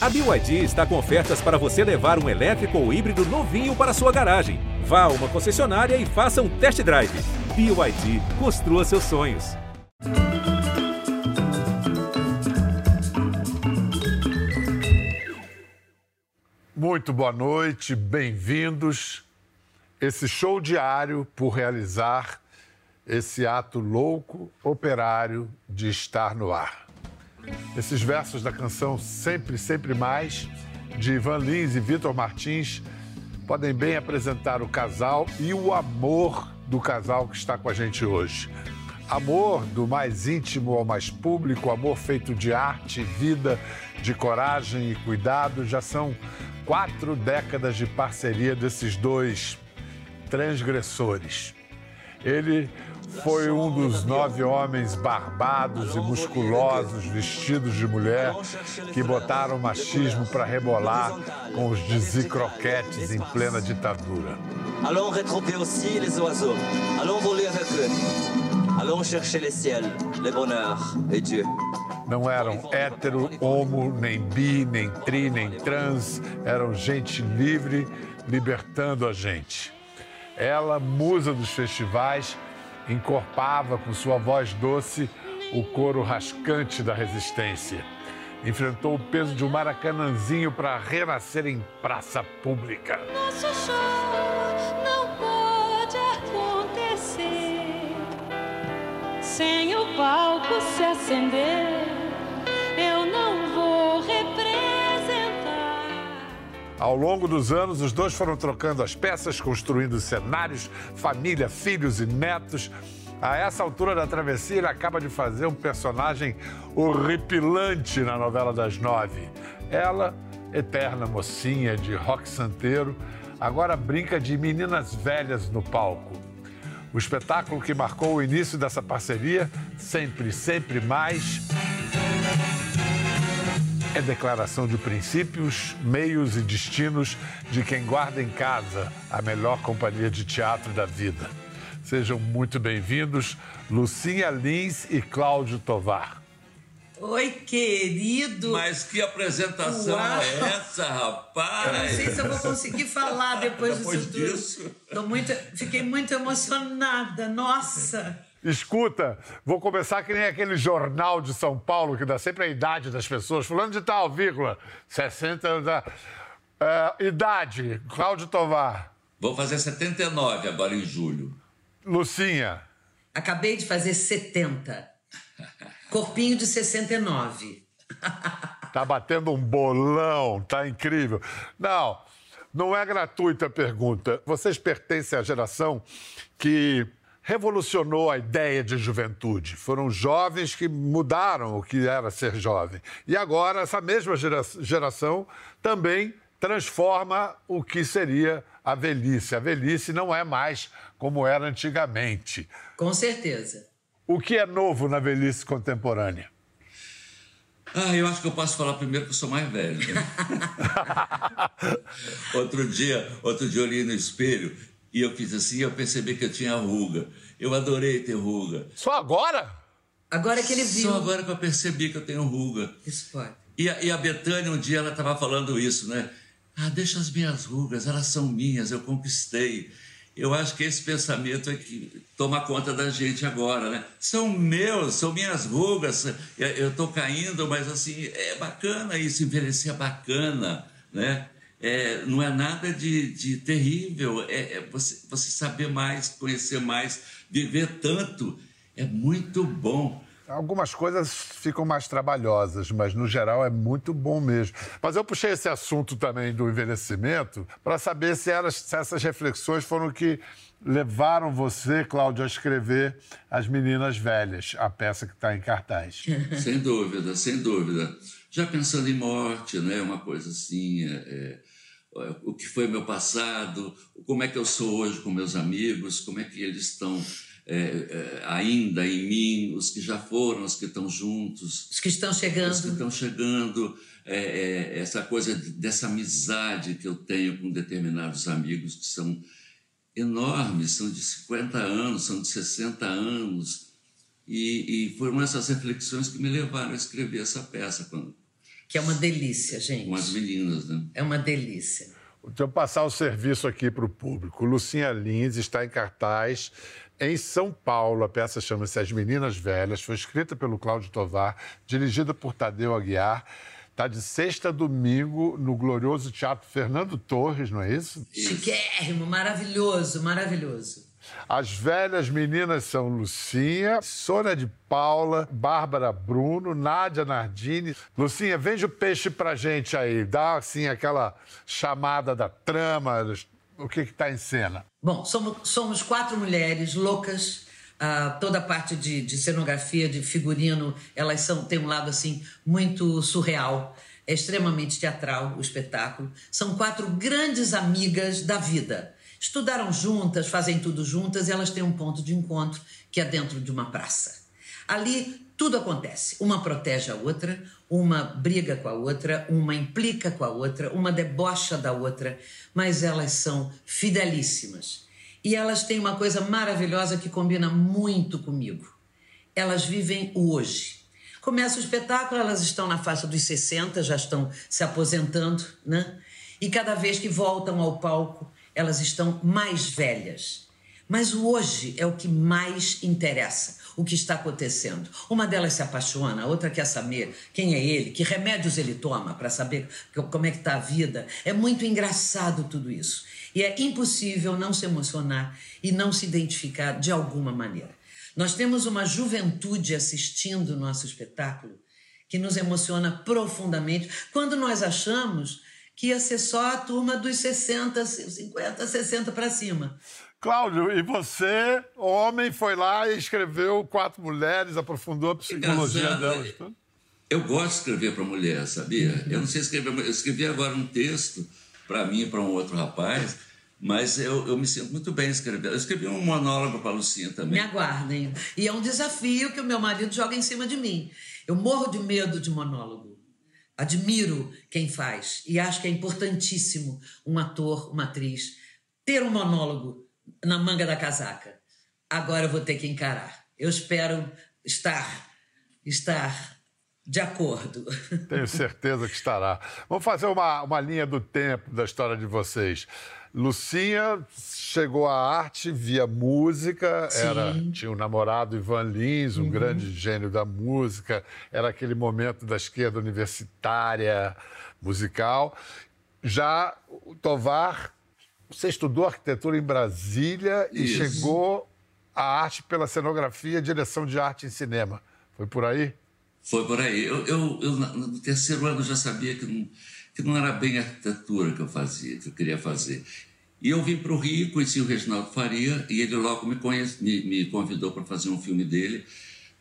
A BYD está com ofertas para você levar um elétrico ou híbrido novinho para sua garagem. Vá a uma concessionária e faça um test drive. BYD, construa seus sonhos. Muito boa noite, bem-vindos. Esse show diário por realizar esse ato louco, operário de estar no ar. Esses versos da canção Sempre, Sempre Mais, de Ivan Lins e Vitor Martins, podem bem apresentar o casal e o amor do casal que está com a gente hoje. Amor do mais íntimo ao mais público, amor feito de arte, vida, de coragem e cuidado. Já são quatro décadas de parceria desses dois transgressores. Ele foi um dos nove homens barbados e musculosos vestidos de mulher que botaram o machismo para rebolar com os dizicroquetes em plena ditadura. Allons rétroper aussi les oiseaux. Allons voler avec eux. Allons chercher les ciels, les bonheurs et Dieu. Não eram hétero, homo, nem bi, nem tri, nem trans. Eram gente livre, libertando a gente. Ela, musa dos festivais, encorpava com sua voz doce o coro rascante da resistência. Enfrentou o peso de um maracanãzinho para renascer em praça pública. Nosso show não pode acontecer sem o palco se acender. Ao longo dos anos, os dois foram trocando as peças, construindo cenários, família, filhos e netos. A essa altura da travessia, ele acaba de fazer um personagem horripilante na novela das nove. Ela, eterna mocinha de rock santeiro, agora brinca de meninas velhas no palco. O espetáculo que marcou o início dessa parceria, sempre, sempre mais, é declaração de princípios, meios e destinos de quem guarda em casa a melhor companhia de teatro da vida. Sejam muito bem-vindos, Lucinha Lins e Cláudio Tovar. Oi, querido. Mas que apresentação Uau. é essa, Eu não rapaz? sei se eu vou conseguir falar depois, Depois disso tudo. disso. Tô muito, fiquei muito emocionada. Nossa. Escuta, vou começar que nem aquele jornal de São Paulo que dá sempre a idade das pessoas. Fulano de tal, vírgula, 60 anos. da- É, idade, Cláudio Tovar. Vou fazer 79 agora em julho. Lucinha, Acabei de fazer 70. Corpinho de 69. tá batendo um bolão, tá incrível. Não, não é gratuita a pergunta. Vocês pertencem à geração que revolucionou a ideia de juventude. Foram jovens que mudaram o que era ser jovem. E agora, essa mesma gera- geração também transforma o que seria a velhice. A velhice não é mais como era antigamente. Com certeza. O que é novo na velhice contemporânea? Ah, eu acho que eu posso falar primeiro que eu sou mais velho. né? outro dia, outro dia eu olhei no espelho e eu fiz assim, eu percebi que eu tinha ruga. Eu adorei ter ruga. Só agora? Agora que ele viu. Só agora que eu percebi que eu tenho ruga. Isso pode. E a, e a Betânia, um dia, ela estava falando isso, né? Ah, deixa as minhas rugas, elas são minhas, eu conquistei. Eu acho que esse pensamento é que toma conta da gente agora, né? São meus, são minhas rugas, eu estou caindo, mas assim, é bacana isso, envelhecer é bacana, né? É, não é nada de, de terrível, é, é você, você saber mais, conhecer mais, viver tanto, é muito bom. Algumas coisas ficam mais trabalhosas, mas no geral é muito bom mesmo. Mas eu puxei esse assunto também do envelhecimento para saber se, elas, se essas reflexões foram que levaram você, Cláudio, a escrever As Meninas Velhas, a peça que está em cartaz. Sem dúvida, sem dúvida. Já pensando em morte, né? Uma coisa assim, é, é, o que foi meu passado, como é que eu sou hoje com meus amigos, como é que eles estão é, é, ainda em mim, os que já foram, os que estão juntos, Os que estão os que chegando. estão chegando, é, é, essa coisa de- dessa amizade que eu tenho com determinados amigos que são enormes, são de 50 anos, são de 60 anos. E, e foram essas reflexões que me levaram a escrever essa peça. Quando, que é uma delícia, gente. Umas meninas, né? É uma delícia. Deixa eu passar o serviço aqui para o público. Lucinha Lins está em cartaz em São Paulo. A peça chama-se As Meninas Velhas. Foi escrita pelo Cláudio Tovar, dirigida por Tadeu Aguiar. Está de sexta a domingo no glorioso Teatro Fernando Torres, não é isso? Chiquérrimo, maravilhoso, maravilhoso. As velhas meninas são Lucinha, Sônia de Paula, Bárbara Bruno, Nádia Nardini. Lucinha, vende o peixe pra gente aí. Dá, assim, aquela chamada da trama, o que está em cena. Bom, somos, somos quatro mulheres loucas. Uh, toda a parte de, de, cenografia, de figurino, elas são têm um lado assim muito surreal. É extremamente teatral o espetáculo. São quatro grandes amigas da vida Estudaram juntas, fazem tudo juntas e elas têm um ponto de encontro que é dentro de uma praça. Ali tudo acontece. Uma protege a outra, uma briga com a outra, uma implica com a outra, uma debocha da outra, mas elas são fidelíssimas. E elas têm uma coisa maravilhosa que combina muito comigo. Elas vivem o hoje. Começa o espetáculo, elas estão na faixa dos 60, já estão se aposentando, né? E cada vez que voltam ao palco, elas estão mais velhas. Mas o hoje é o que mais interessa, o que está acontecendo. Uma delas se apaixona, a outra quer saber quem é ele, que remédios ele toma para saber como é que está a vida. É muito engraçado tudo isso. E é impossível não se emocionar e não se identificar de alguma maneira. Nós temos uma juventude assistindo o nosso espetáculo que nos emociona profundamente quando nós achamos que ia ser só a turma dos 60, 50, 60 para cima. Cláudio, e você, homem, foi lá e escreveu Quatro Mulheres, aprofundou a psicologia Engraçado. delas. Tá? Eu gosto de escrever para mulher, sabia? Eu não sei escrever, eu escrevi agora um texto para mim e para um outro rapaz, mas eu, eu me sinto muito bem escrevendo. Eu escrevi um monólogo para a Lucinha também. Me aguardem. E é um desafio que o meu marido joga em cima de mim. Eu morro de medo de monólogo. Admiro quem faz e acho que é importantíssimo um ator, uma atriz ter um monólogo na manga da casaca. Agora eu vou ter que encarar. Eu espero estar estar de acordo. Tenho certeza que estará. Vamos fazer uma, uma linha do tempo da história de vocês. Lucinha chegou à arte via música, era, tinha um namorado Ivan Lins, um uhum. grande gênio da música, era aquele momento da esquerda universitária musical. Já o Tovar, você estudou arquitetura em Brasília Isso. e chegou à arte pela cenografia, direção de arte em cinema. Foi por aí? Foi por aí. Eu, eu, eu no terceiro ano já sabia que não que não era bem arquitetura que eu fazia, que eu queria fazer. E eu vim para o Rio, conheci o Reginaldo Faria e ele logo me, conhece, me, me convidou para fazer um filme dele,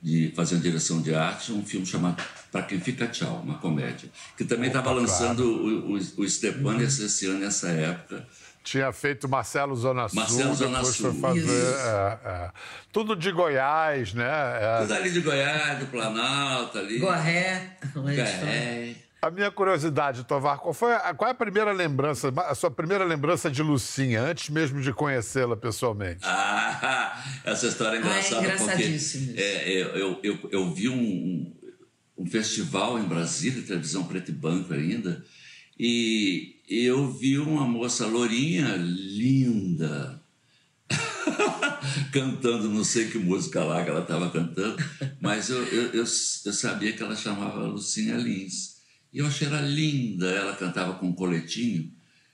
de fazer uma direção de arte, um filme chamado Para Quem Fica Tchau, uma comédia, que também estava lançando claro. o, o, o Stepan uhum. esse ano, nessa época. Tinha feito Marcelo Zona Sul, Marcelo Zona Sul. foi fazer é, é, tudo de Goiás, né? É. Tudo ali de Goiás, do Planalto ali. Gorré. Gorré. A minha curiosidade, Tovar, qual foi a, qual é a primeira lembrança, a sua primeira lembrança de Lucinha, antes mesmo de conhecê-la pessoalmente? Ah, essa história é engraçada ah, é porque é, eu, eu, eu, vi um, um festival em Brasília, televisão preto e branco ainda, e eu vi uma moça lourinha, linda, cantando, não sei que música lá que ela estava cantando, mas eu, eu, eu, eu sabia que ela chamava Lucinha Lins. E eu achei ela linda, ela cantava com um coletinho,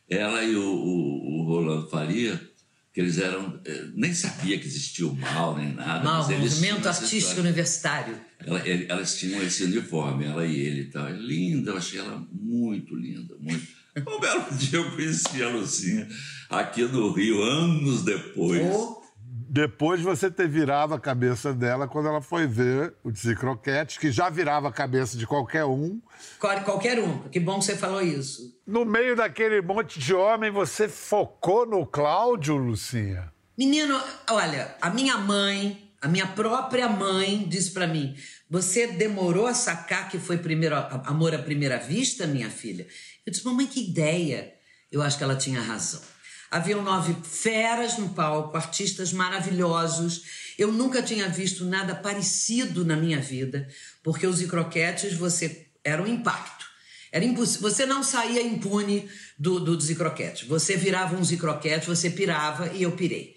ela e o, o, o Rolando Faria, que eles eram. Eh, nem sabia que existia o mal, nem nada. Mal, movimento artístico universitário. Ela, elas tinham esse uniforme, ela e ele e tal. É linda, eu achei ela muito linda, muito. Um belo dia eu conheci a Lucinha aqui no Rio, anos depois. Oh depois de você ter virado a cabeça dela quando ela foi ver o Croquetes, que já virava a cabeça de qualquer um. Qualquer um, que bom que você falou isso. No meio daquele monte de homem, você focou no Cláudio, Lucinha? Menino, olha, a minha mãe, a minha própria mãe disse para mim: você demorou a sacar que foi primeiro amor à primeira vista, minha filha? Eu disse, mamãe, que ideia. Eu acho que ela tinha razão. Haviam nove feras no palco, artistas maravilhosos. Eu nunca tinha visto nada parecido na minha vida, porque os Icroquetes você era um impacto. Era impossível. Você não saía impune do, do Zicroquete. Você virava um Zicroquete, você pirava e eu pirei.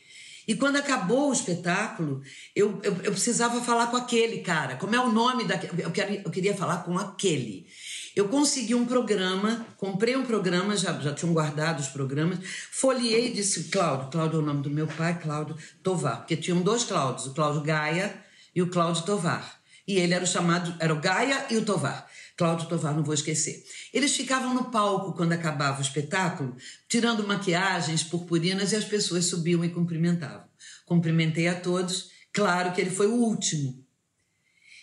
E quando acabou o espetáculo, eu, eu, eu, precisava falar com aquele cara. Como é o nome daquele? Eu, queria, eu queria falar com aquele. Eu consegui um programa, comprei um programa, já, já tinham guardado os programas, folheei e disse, Cláudio, Cláudio é o nome do meu pai, Cláudio Tovar, porque tinham dois Cláudios, o Cláudio Gaia e o Cláudio Tovar. E ele era o chamado, era o Gaia e o Tovar. Cláudio Tovar, não vou esquecer. Eles ficavam no palco quando acabava o espetáculo, tirando maquiagens, purpurinas, e as pessoas subiam e cumprimentavam. Cumprimentei a todos, claro que ele foi o último.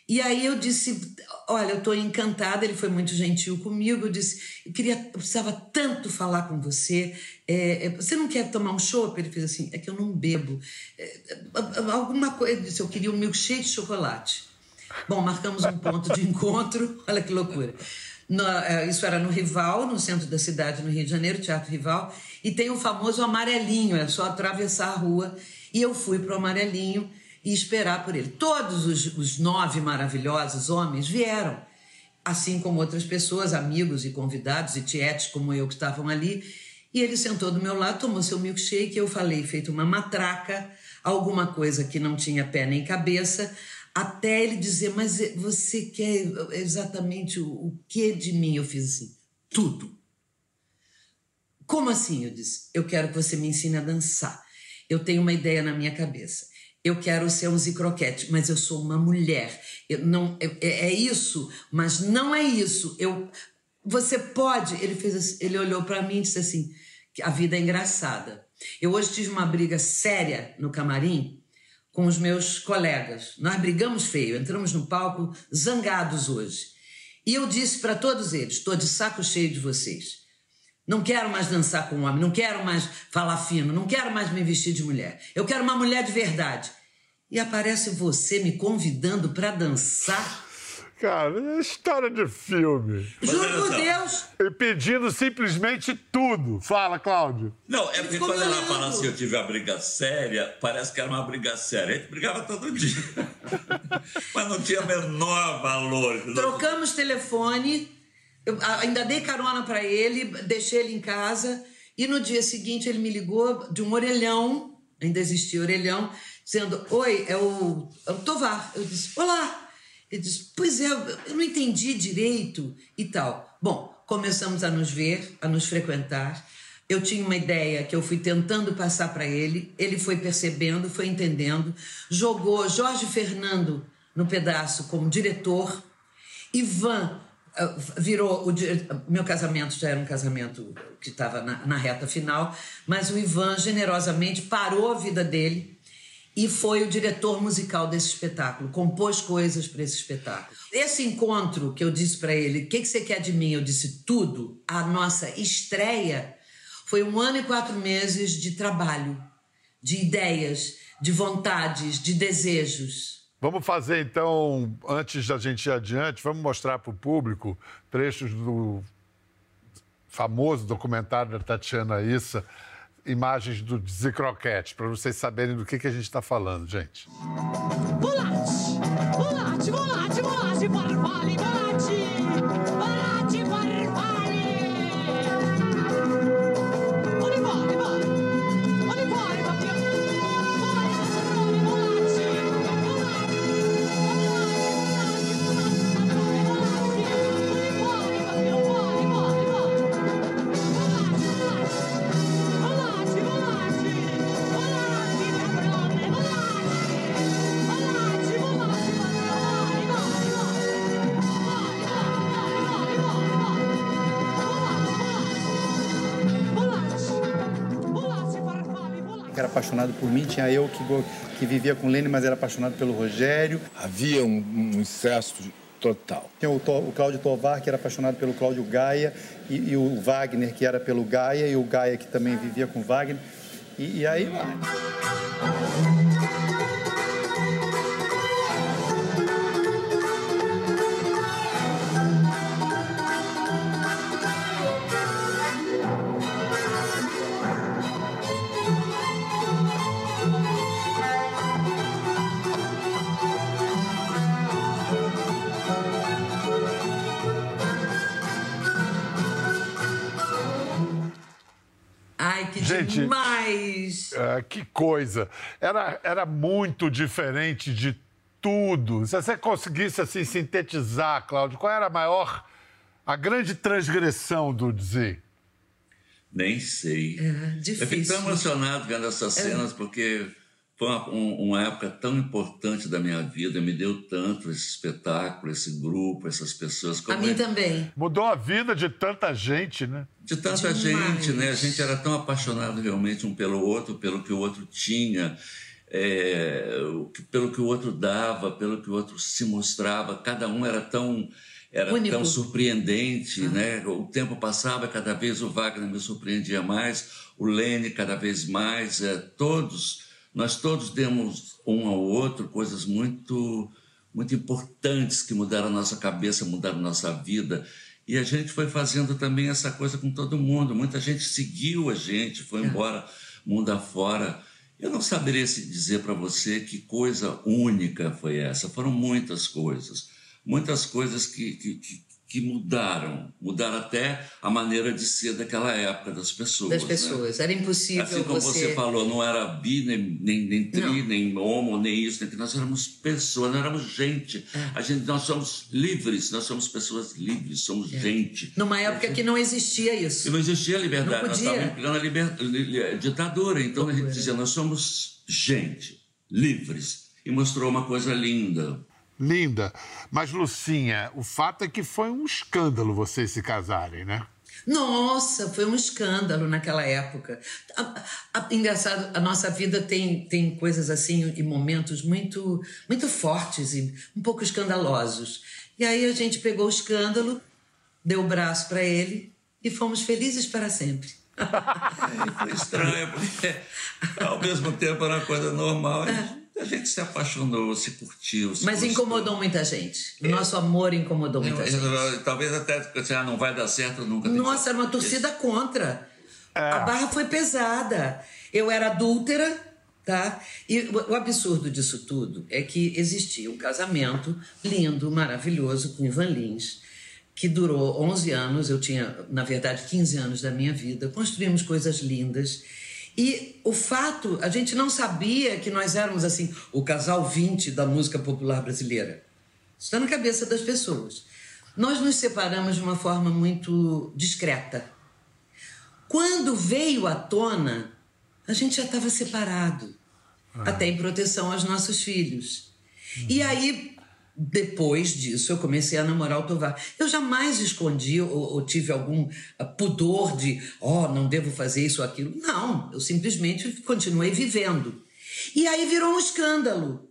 E aí eu disse, olha, eu estou encantada, ele foi muito gentil comigo, eu disse, eu queria, eu precisava tanto falar com você, é, é, você não quer tomar um chopp? Ele fez assim, é que eu não bebo. É, é alguma coisa, eu disse, eu queria um milkshake de chocolate. Bom, marcamos um ponto de encontro, olha que loucura. No, é, isso era no Rival, no centro da cidade, no Rio de Janeiro, Teatro Rival, e tem o famoso amarelinho, é só atravessar a rua, e eu fui para o amarelinho, e esperar por ele. Todos os, os nove maravilhosos homens vieram, assim como outras pessoas, amigos e convidados, e tietes como eu que estavam ali. E ele sentou do meu lado, tomou seu milkshake, eu falei, feito uma matraca, alguma coisa que não tinha pé nem cabeça, até ele dizer, mas você quer exatamente o, o que de mim? Eu fiz assim, tudo. Como assim? Eu disse, eu quero que você me ensine a dançar. Eu tenho uma ideia na minha cabeça eu quero ser um zicroquete, mas eu sou uma mulher. Eu não é, é, isso, mas não é isso. Eu você pode, ele fez assim, ele olhou para mim e disse assim, a vida é engraçada. Eu hoje tive uma briga séria no camarim com os meus colegas. Nós brigamos feio, entramos no palco zangados hoje. E eu disse para todos eles: estou de saco cheio de vocês. Não quero mais dançar com homem, não quero mais falar fino, não quero mais me vestir de mulher. Eu quero uma mulher de verdade. E aparece você me convidando para dançar. Cara, é história de filme. Juro por Deus. E pedindo simplesmente tudo. Fala, Cláudio. Não, é porque quando ela fala assim, eu tive uma briga séria, parece que era uma briga séria. A gente brigava todo dia. Mas não tinha menor valor. Trocamos telefone eu ainda dei carona para ele, deixei ele em casa e no dia seguinte ele me ligou de um orelhão, ainda existia orelhão, dizendo: Oi, é o, é o Tovar. Eu disse: Olá. Ele disse: Pois é, eu não entendi direito e tal. Bom, começamos a nos ver, a nos frequentar. Eu tinha uma ideia que eu fui tentando passar para ele, ele foi percebendo, foi entendendo, jogou Jorge Fernando no pedaço como diretor, Ivan ah, virou o meu casamento já era um casamento que estava na, na, reta final mas o Ivan generosamente parou a vida dele e foi o diretor musical desse espetáculo compôs coisas para esse espetáculo. Esse encontro que eu disse para ele o que, que você quer de mim? Eu disse tudo. A nossa estreia foi um ano e quatro meses de trabalho de ideias de vontades de desejos. Vamos fazer então, antes da gente ir adiante, vamos mostrar para o público trechos do famoso documentário da Tatiana Issa, imagens do Zicroquete, para vocês saberem do que, que a gente está falando, gente. Volate, volate, volate, farfalle, volate! Apaixonado por mim, tinha eu que, que vivia com Lênin, mas era apaixonado pelo Rogério. Havia um, um incesto total. Tinha o, o Cláudio Tovar, que era apaixonado pelo Cláudio Gaia, e, e, o Wagner, que era pelo Gaia, e o Gaia, que também vivia com Wagner. E, e aí vai. Gente, demais! Ah, que coisa! Era, era muito diferente de tudo. Se você conseguisse assim sintetizar, Cláudio, qual era a maior, a grande transgressão do Z? Nem sei. É, Eu fico difícil. tão emocionado vendo essas cenas, porque foi uma, um- uma época tão importante da minha vida, me deu tanto esse espetáculo, esse grupo, essas pessoas. A como mim é- também. Mudou a vida de tanta gente, né? De tanta Demais. gente, né? A gente era tão apaixonado realmente um pelo outro, pelo que o outro tinha, é, pelo que o outro dava, pelo que o outro se mostrava. Cada um era tão era Único. tão surpreendente, né? O tempo passava, cada vez o Wagner me surpreendia mais, o Lene cada vez mais, é, todos nós todos demos um ao outro coisas muito muito importantes que mudaram a nossa cabeça, mudaram a nossa vida. E a gente foi fazendo também essa coisa com todo mundo. Muita gente seguiu a gente, foi embora mundo afora. Eu não saberia se dizer para você que coisa única foi essa. Foram muitas coisas. Muitas coisas que, que, que, que mudaram. Mudaram até a maneira de ser daquela época das pessoas. Das né? pessoas. Era impossível Assim como você... falou, não era bi, nem, nem, nem tri, Não. nem homo, nem isso, nem. Nós éramos pessoas, nós éramos gente. É. A gente. Nós somos livres, nós somos pessoas livres, somos É. gente. Numa época que não existia E isso. não existia liberdade, Não nós estávamos pegando a liber... li- li- ditadura. Então a gente dizia, nós somos gente, livres. E mostrou uma coisa linda. Linda. Mas, Lucinha, o fato é que foi um escândalo vocês se casarem, né? Nossa, foi um escândalo naquela época. A- a- engraçado, a nossa vida tem, tem coisas assim e momentos muito, muito fortes e um pouco escandalosos. E aí a gente pegou o escândalo, deu o braço para ele e fomos felizes para sempre. Foi estranho, porque ao mesmo tempo era uma coisa normal. A gente se apaixonou, se curtiu. Se Mas gostou. incomodou muita gente. O nosso amor incomodou muita Eu- gente. eu- Talvez até assim, ah, não vai dar certo nunca. Tem Nossa, era uma torcida contra. A barra foi pesada. Eu era adúltera, tá? E o, o absurdo disso tudo é que existia um casamento lindo, maravilhoso com Ivan Lins, que durou 11 anos. Eu tinha, na verdade, 15 anos da minha vida. Construímos coisas lindas. E o fato, a gente não sabia que nós éramos assim, o casal 20 da música popular brasileira. Isso está na cabeça das pessoas. Nós nos separamos de uma forma muito discreta. Quando veio à tona, a gente já estava separado, até em proteção aos nossos filhos. E aí, depois disso, eu comecei a namorar o Tovar. Eu jamais escondi ou, ou tive algum ah, pudor de, oh, não devo fazer isso ou aquilo. Não, eu simplesmente continuei vivendo. E aí virou um escândalo.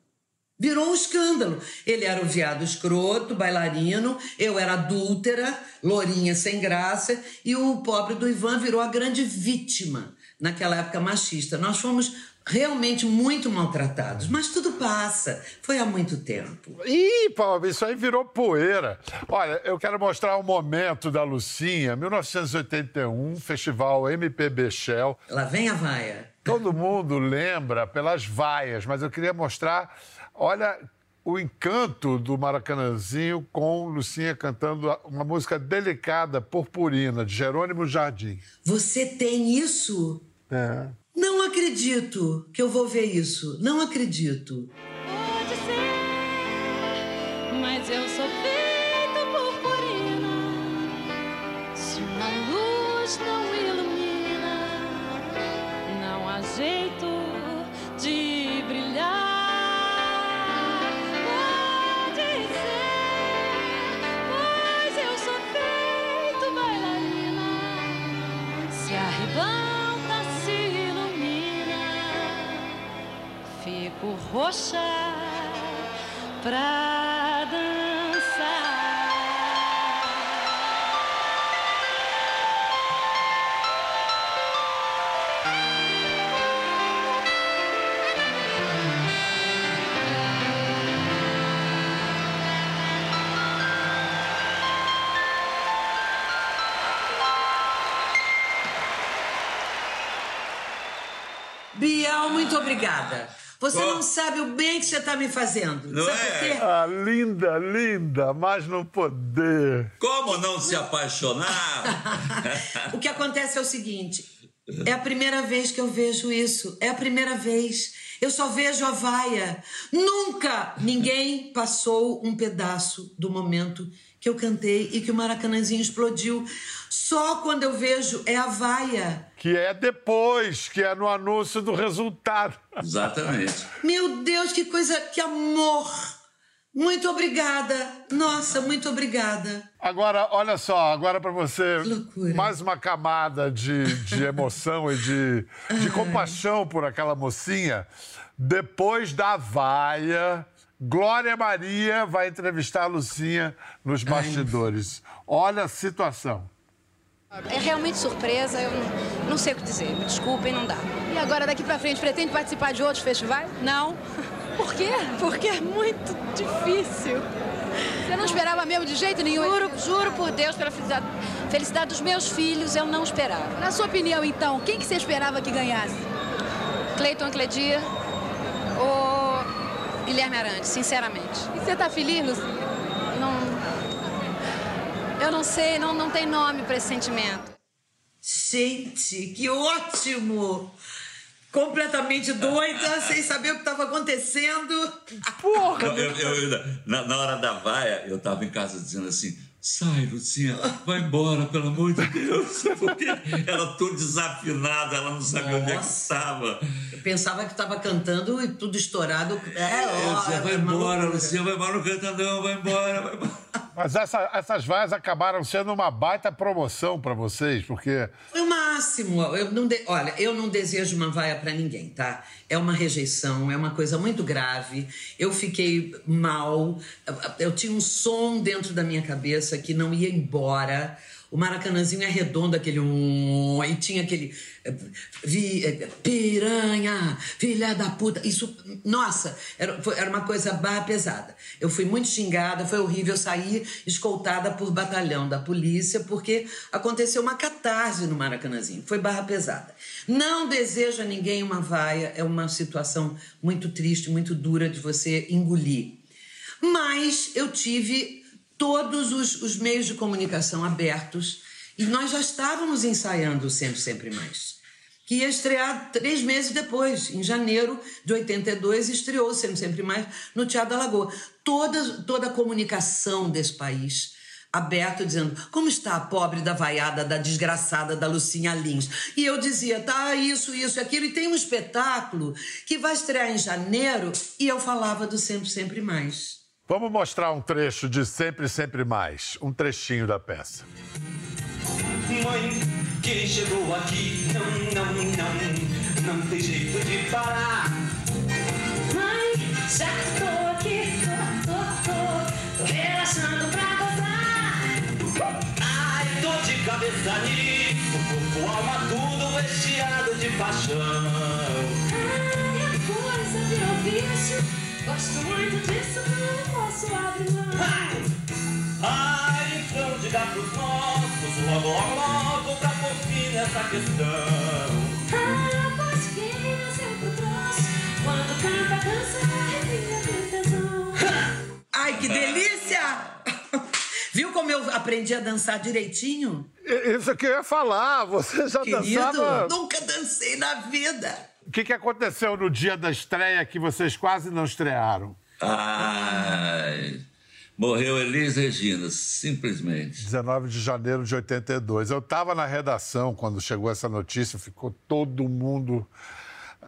Virou um escândalo. Ele era o viado escroto, bailarino, eu era adúltera, lourinha sem graça, e o pobre do Ivan virou a grande vítima naquela época machista. Nós fomos realmente muito maltratados, mas tudo passa. Foi há muito tempo. Ih, Paulo, isso aí virou poeira. Olha, eu quero mostrar um momento da Lucinha, 1981, Festival MPB Shell. Lá vem a vaia. Todo mundo lembra pelas vaias, mas eu queria mostrar, olha, o encanto do Maracanãzinho com Lucinha cantando uma música delicada, Purpurina, de Jerônimo Jardim. Você tem isso? É. Não acredito que eu vou ver isso. Não acredito. Pode ser, mas eu sou feita purpurina. Se uma luz não ilumina, não há jeito de brilhar. Pode ser, pois eu sou feito bailarina. Se a roxa pra Você Bom. não sabe o bem que você está me fazendo. Não sabe é? por quê? Ah, linda, linda, mas não poder. Como não se apaixonar? O que acontece é o seguinte: É a primeira vez que eu vejo isso. É a primeira vez. Eu só vejo a vaia. Nunca ninguém passou um pedaço do momento que eu cantei e que o Maracanãzinho explodiu. Só quando eu vejo é a vaia. Que é depois, que é no anúncio do resultado. Exatamente. Meu Deus, que coisa, que amor! Muito obrigada. Nossa, muito obrigada. Agora, olha só, agora para você, loucura. mais uma camada de, de emoção e de, de compaixão por aquela mocinha. Depois da vaia, Glória Maria vai entrevistar a Lucinha nos bastidores. Olha a situação. É realmente surpresa, eu não, não sei o que dizer. Me desculpem, não dá. E agora, daqui pra frente, pretende participar de outros festivais? Não. Por quê? Porque é muito difícil. Você não esperava mesmo de jeito nenhum? Juro, juro por Deus, pela felicidade, felicidade dos meus filhos, eu não esperava. Na sua opinião, então, quem que você esperava que ganhasse? Cleiton Cledia ou Guilherme Arantes, sinceramente. E você tá feliz? Não... Eu não sei, não, não tem nome para esse sentimento. Gente, que ótimo! Completamente doida, sem saber o que estava acontecendo. Porra! Eu- eu- eu- na, na hora da vaia, eu tava em casa dizendo assim: sai, Lucinha, vai embora, pelo amor de Deus. Porque ela toda desafinada, ela não sabia onde é que Nossa. estava. Eu pensava que estava cantando e tudo estourado. É, ó, vai uma embora. Lucinha, vai embora, não canta não, vai embora, vai embora. Mas essa- essas vaias acabaram sendo uma baita promoção para vocês, porque Foi o máximo. Eu não de- Olha, eu não desejo uma vaia pra ninguém, tá? É uma rejeição, é uma coisa muito grave. Eu fiquei mal. Eu tinha um som dentro da minha cabeça que não ia embora. O Maracanãzinho é redondo, aquele um, e tinha aquele eh, vi, eh, piranha, filha da puta. Isso, nossa, era, foi- era uma coisa barra pesada. Eu fui muito xingada, foi horrível. Saí escoltada por batalhão da polícia, porque aconteceu uma catarse no Maracanãzinho. Foi barra pesada. Não desejo a ninguém uma vaia, é uma situação muito triste, muito dura de você engolir. Mas eu tive todos os, os meios de comunicação abertos e nós já estávamos ensaiando Sempre, Sempre Mais. Que ia estrear três meses depois, em janeiro de 82, estreou Sempre, Sempre Mais no Teatro da Lagoa. Toda, toda a comunicação desse país aberto, dizendo como está a pobre da vaiada, da desgraçada, da Lucinha Lins. E eu dizia, tá, isso, isso, aquilo. E tem um espetáculo que vai estrear em janeiro e eu falava do Sempre, Sempre Mais. Vamos mostrar um trecho de Sempre, Sempre Mais. Um trechinho da peça. Mãe, quem chegou aqui não, não, não, não tem jeito de parar. Mãe, já que tô aqui, tô, tô, tô, tô relaxando pra gozar. Ai, tô de cabeça nisso, corpo, alma, tudo recheado de paixão. Ai, a coisa virou vício. Gosto muito disso, não posso abrir mão. Ai, então diga pros nossos, logo, logo, logo, pra por fim nessa questão. Ah, pois quem nasceu pro troço, quando canta, dança, arrepia do tesão. Ai, que delícia! Viu como eu aprendi a dançar direitinho? Isso que eu ia falar, você já Querido, dançava. nunca dancei na vida. O que, que aconteceu no dia da estreia que vocês quase não estrearam? Ai, morreu Elis Regina, simplesmente. 19 de janeiro de 82. Eu estava na redação quando chegou essa notícia, ficou todo mundo.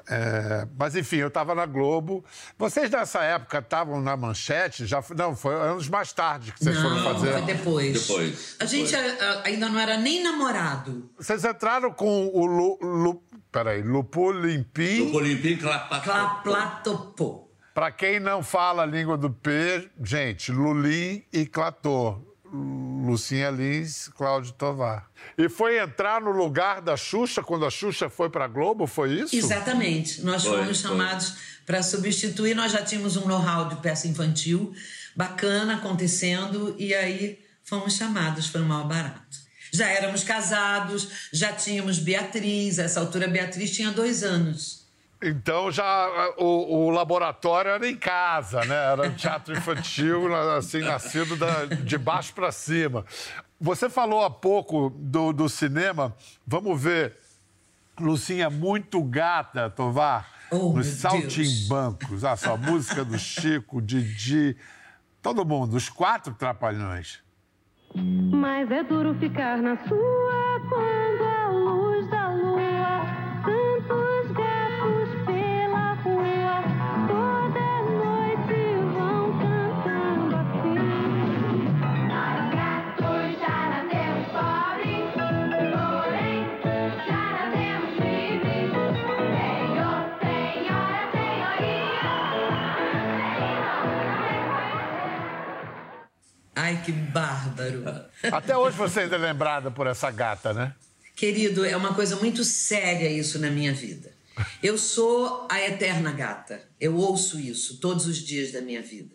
é, Mas enfim, eu estava na Globo. Vocês nessa época estavam na manchete? Já não, foi anos mais tarde que vocês foram Não, fazer. foi depois. Depois, A gente depois. ainda não era nem namorado. Vocês entraram com o Lu, Lu, peraí, Lupu Limpim. O Olimpim Clapatopô. Claplatopô. Para quem não fala a língua do P, gente, Lulim e Clatô. Lucinha Lins, Cláudio Tovar. E foi entrar no lugar da Xuxa quando a Xuxa foi para Globo, foi isso? Exatamente. Nós Foi, fomos foi. chamados para substituir. Nós já tínhamos um know-how de peça infantil bacana acontecendo e aí fomos chamados. Foi um mal barato. Já éramos casados, já tínhamos Beatriz. A essa altura, Beatriz tinha dois anos. Então já ah, o, o laboratório era em casa, né? Era um teatro infantil, assim, nascido da- de baixo para cima. Você falou há pouco do, do cinema. Vamos ver Lucinha, muito gata, Tovar. Oh, nos saltimbancos. A sua música do Chico, Didi, todo mundo, os quatro trapalhões. Mas é duro ficar na sua quando que bárbaro. Até hoje você ainda é lembrada por essa gata, né? Querido, é uma coisa muito séria isso na minha vida. Eu sou a eterna gata. Eu ouço isso todos os dias da minha vida.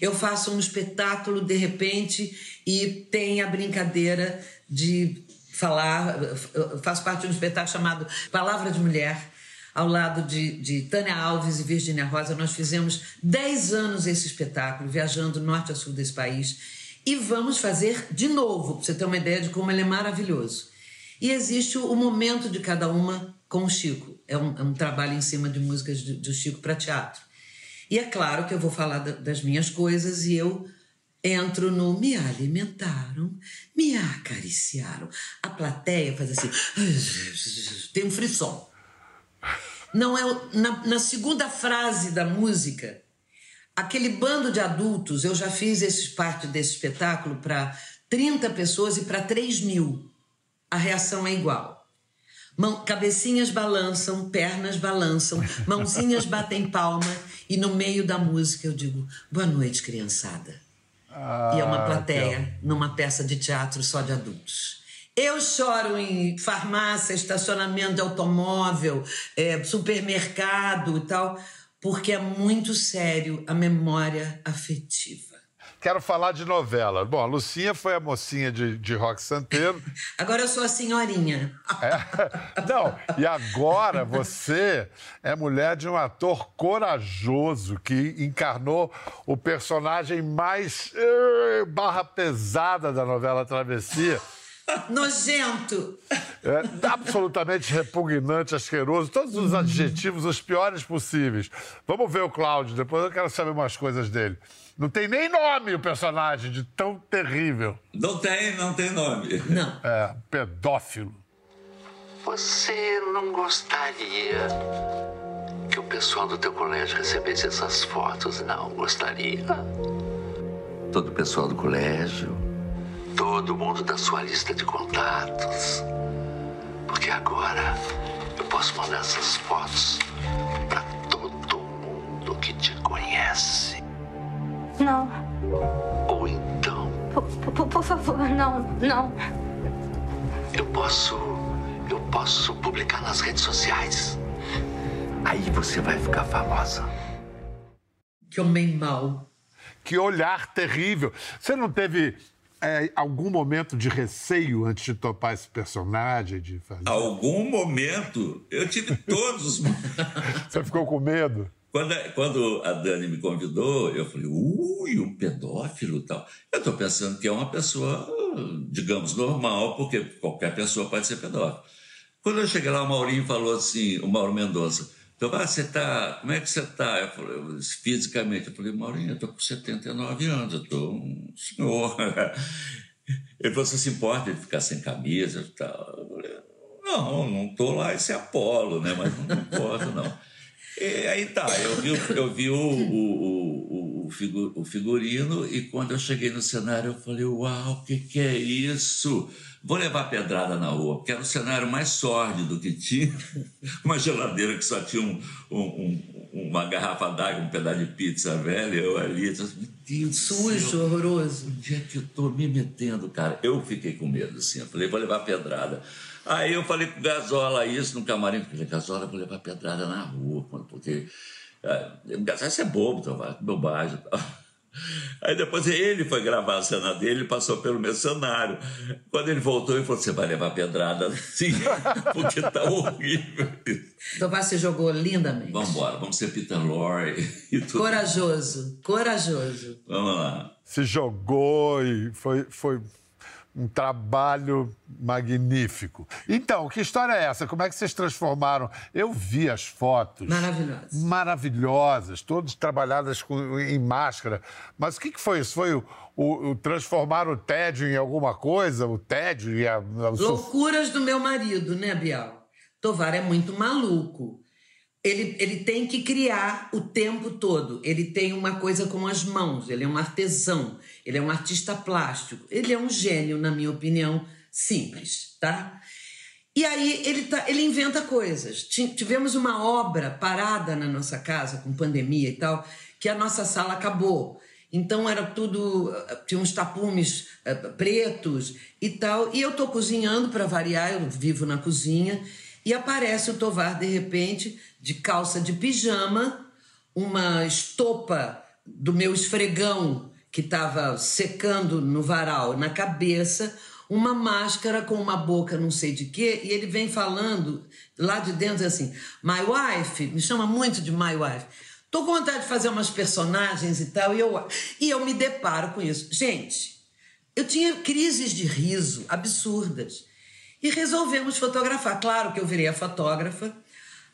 Eu faço um espetáculo de repente e tem a brincadeira de falar. Eu faço parte de um espetáculo chamado Palavra de Mulher, ao lado de, de Tânia Alves e Virginia Rosa. Nós fizemos 10 anos esse espetáculo, viajando norte a sul desse país. E vamos fazer de novo, para você ter uma ideia de como ele é maravilhoso. E existe o momento de cada uma com o Chico. É um, é um trabalho em cima de músicas do, Chico para teatro. E é claro que eu vou falar da- das minhas coisas e eu entro no me alimentaram, me acariciaram. A plateia faz assim, tem um frisson. Não é na, na segunda frase da música, aquele bando de adultos, eu já fiz esse, parte desse espetáculo para 30 pessoas e para 3 mil. A reação é igual. Mão, cabecinhas balançam, pernas balançam, mãozinhas batem palma e no meio da música eu digo boa noite, criançada. e é uma Ah, plateia numa peça de teatro só de adultos. Eu choro em farmácia, estacionamento de automóvel, é, supermercado e tal, porque é muito sério a memória afetiva. Quero falar de novela. Bom, a Lucinha foi a mocinha de, de rock santeiro. Agora eu sou a senhorinha. É. Não, e agora você é mulher de um ator corajoso que encarnou o personagem mais eh, barra pesada da novela Travessia. Nojento! É absolutamente repugnante, asqueroso, todos os adjetivos, os piores possíveis. Vamos ver o Cláudio, depois eu quero saber umas coisas dele. Não tem nem nome o personagem, de tão terrível. Não tem, não tem nome. Não. É, pedófilo. Você não gostaria que o pessoal do teu colégio recebesse essas fotos, não? Gostaria? Todo o pessoal do colégio, todo mundo da sua lista de contatos. Porque agora eu posso mandar essas fotos para todo mundo que te conhece. Não, Ou então por, por- por favor, não, não. eu posso. Eu posso publicar nas redes sociais. Aí você vai ficar famosa. Que homem mau. Que olhar terrível. Você não teve é, algum momento de receio antes de topar esse personagem, de fazer? Algum momento, eu tive todos os Você ficou com medo? Quando, quando a Dani me convidou, eu falei, ui, um pedófilo tal. Eu estou pensando que é uma pessoa, digamos, normal, porque qualquer pessoa pode ser pedófilo. Quando eu cheguei lá, o Maurinho falou assim, o Mauro Mendonça, então, ah, você tá, como é que você está? Eu falei, eu- fisicamente, eu falei, Maurinho, eu estou com 79 anos, eu estou um senhor. Ele falou, você se importa de ficar sem camisa e tal? Eu falei, não, não estou lá, esse é Apolo, né? Mas não importa, não. E aí tá, eu vi, eu vi o, o, o, o figurino e quando eu cheguei no cenário eu falei, uau, o que, que é isso? Vou levar pedrada na rua, porque era o cenário mais sórdido que tinha. Uma geladeira que só tinha um, um- um- uma garrafa d'água, um pedaço de pizza velha, eu ali. eu Meu Deus Sujo, céu, horroroso. Onde é que eu tô me metendo, cara? Eu fiquei com medo, assim. Eu falei, vou levar pedrada. Aí eu falei com o Gasola isso no camarim. Eu falei, Gasola, vou levar pedrada na rua, porque... É, Gasola, você é bobo, vai, bobagem. Aí depois ele foi gravar a cena dele, ele passou pelo meu cenário. Quando ele voltou, ele falou: Você vai levar pedrada sim, porque tá horrível. Tomás se jogou lindamente. Vamos embora, vamos ser Peter Lorre e tudo. Corajoso, corajoso. Vamos lá. Se jogou e foi, foi Um trabalho magnífico. Então, que história é essa? Como é que vocês transformaram? Eu vi as fotos. Maravilhosas. Maravilhosas, todas trabalhadas com- em máscara. Mas o que, que foi isso? Foi o, o- o transformar o tédio em alguma coisa? O tédio e a, suf- Loucuras do meu marido, né, Bial? Tovar é muito maluco. Ele, ele tem que criar o tempo todo. Ele tem uma coisa com as mãos. Ele é um artesão. Ele é um artista plástico. Ele é um gênio, na minha opinião, simples, tá? E aí ele, tá, ele inventa coisas. Ti- Tivemos uma obra parada na nossa casa, com pandemia e tal, que a nossa sala acabou. Então era tudo. eh, Tinha uns tapumes eh, pretos e tal. E eu tô cozinhando para variar, eu vivo na cozinha. E aparece o Tovar, de repente, de calça de pijama, uma estopa do meu esfregão que estava secando no varal na cabeça, uma máscara com uma boca não sei de quê, e ele vem falando lá de dentro assim: My wife, me chama muito de my wife. Tô com vontade de fazer umas personagens e tal, e eu, e eu me deparo com isso. Gente, eu tinha crises de riso absurdas. E resolvemos fotografar. Claro que eu virei a fotógrafa.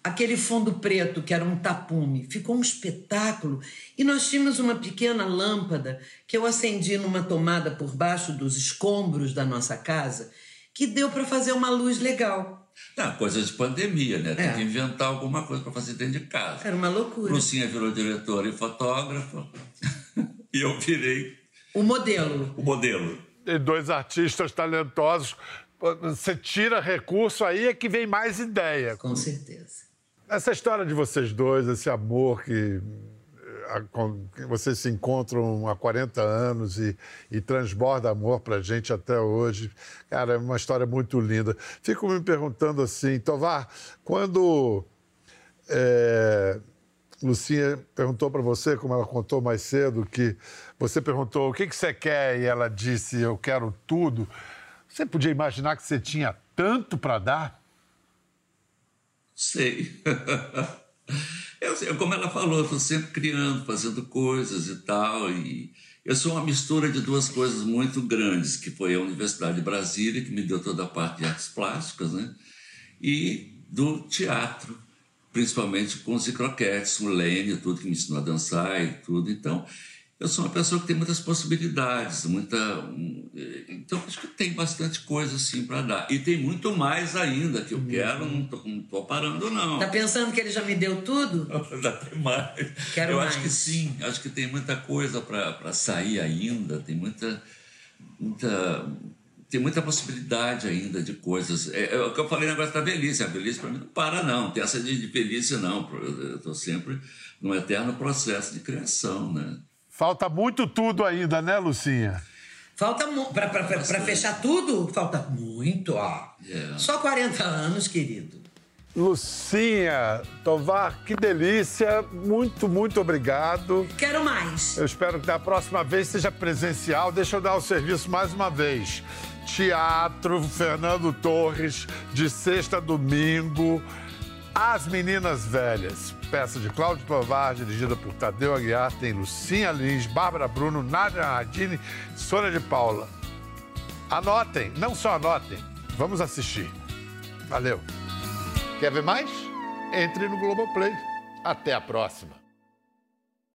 Aquele fundo preto, que era um tapume, ficou um espetáculo. E nós tínhamos uma pequena lâmpada que eu acendi numa tomada por baixo dos escombros da nossa casa, que deu para fazer uma luz legal. Não, coisa de pandemia, né? Tem É. que inventar alguma coisa para fazer dentro de casa. Era uma loucura. Lucinha virou diretora e fotógrafa. e eu virei O modelo. o modelo. E dois artistas talentosos. Você tira recurso aí é que vem mais ideia. Com certeza. Essa história de vocês dois, esse amor que, eh, que vocês se encontram há 40 anos e, e transborda amor pra gente até hoje, cara, é uma história muito linda. Fico me perguntando assim, Tovar, quando eh, Lucinha perguntou para você, como ela contou mais cedo, que você perguntou o que, que você quer e ela disse eu quero tudo. Você podia imaginar que você tinha tanto para dar? Sei. Eu, como ela falou, estou sempre criando, fazendo coisas e tal. E eu sou uma mistura de duas coisas muito grandes, que foi a Universidade de Brasília, que me deu toda a parte de artes plásticas, né? E do teatro, principalmente com os croquetes, o Lênin, tudo que me ensinou a dançar e tudo. Então, eu sou uma pessoa que tem muitas possibilidades, muita. eh, Então, acho que tem bastante coisa assim para dar. E tem muito mais ainda que eu quero, não tô, não tô parando, não. Tá pensando que ele já me deu tudo? Até mais. Quero eu mais. acho que sim, acho que tem muita coisa para sair ainda, tem muita, muita, tem muita possibilidade ainda de coisas. É, é o que eu falei negócio da velhice. A velhice para mim não para, não. Não tem essa de, de velhice, não. Eu estou sempre num eterno processo de criação, né? Falta muito tudo ainda, né, Lucinha? Falta para fechar tudo, falta muito, ó. É. Só 40 anos, querido. Lucinha, Tovar, que delícia. Muito, muito obrigado. Quero mais. Eu espero que da próxima vez seja presencial. Deixa eu dar o serviço mais uma vez. Teatro Fernando Torres, de sexta a domingo. As Meninas Velhas. Peça de Cláudio Tovar, dirigida por Tadeu Aguiar. Tem Lucinha Lins, Bárbara Bruno, Nádia Nardini, Sônia de Paula. Anotem, não só anotem. Vamos assistir. Valeu. Quer ver mais? Entre no Globoplay. Até a próxima.